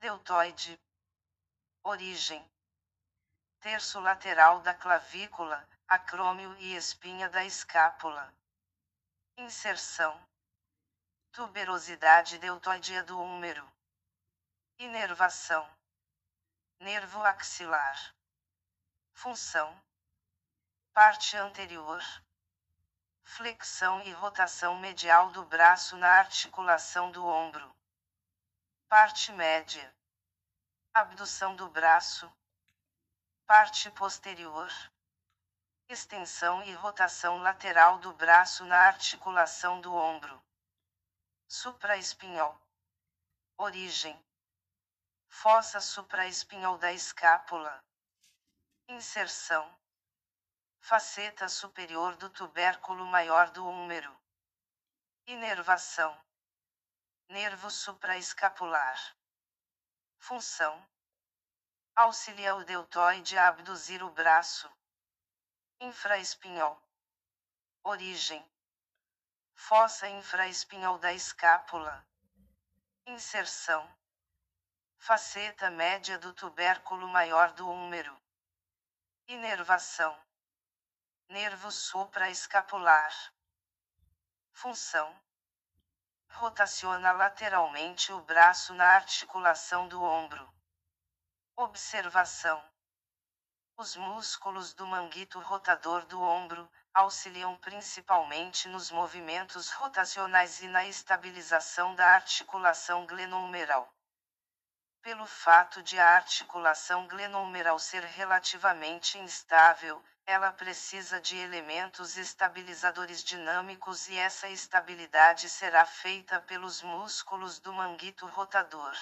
deltoide. Origem: terço lateral da clavícula, acrômio e espinha da escápula. Inserção: tuberosidade deltoidea do húmero. Inervação: nervo axilar. Função: parte anterior. Flexão e rotação medial do braço na articulação do ombro. Parte média. Abdução do braço. Parte posterior. Extensão e rotação lateral do braço na articulação do ombro. Supraespinhal. Origem. Fossa supraespinhal da escápula. Inserção. Faceta superior do tubérculo maior do húmero. Inervação nervo supraescapular. Função: auxilia o deltoide a abduzir o braço. Infraespinhal. Origem: fossa infraespinhal da escápula. Inserção: faceta média do tubérculo maior do húmero. Inervação: nervo supraescapular. Função: Rotaciona lateralmente o braço na articulação do ombro. Observação: Os músculos do manguito rotador do ombro auxiliam principalmente nos movimentos rotacionais e na estabilização da articulação glenohumeral. Pelo fato de a articulação glenohumeral ser relativamente instável, ela precisa de elementos estabilizadores dinâmicos e essa estabilidade será feita pelos músculos do manguito rotador.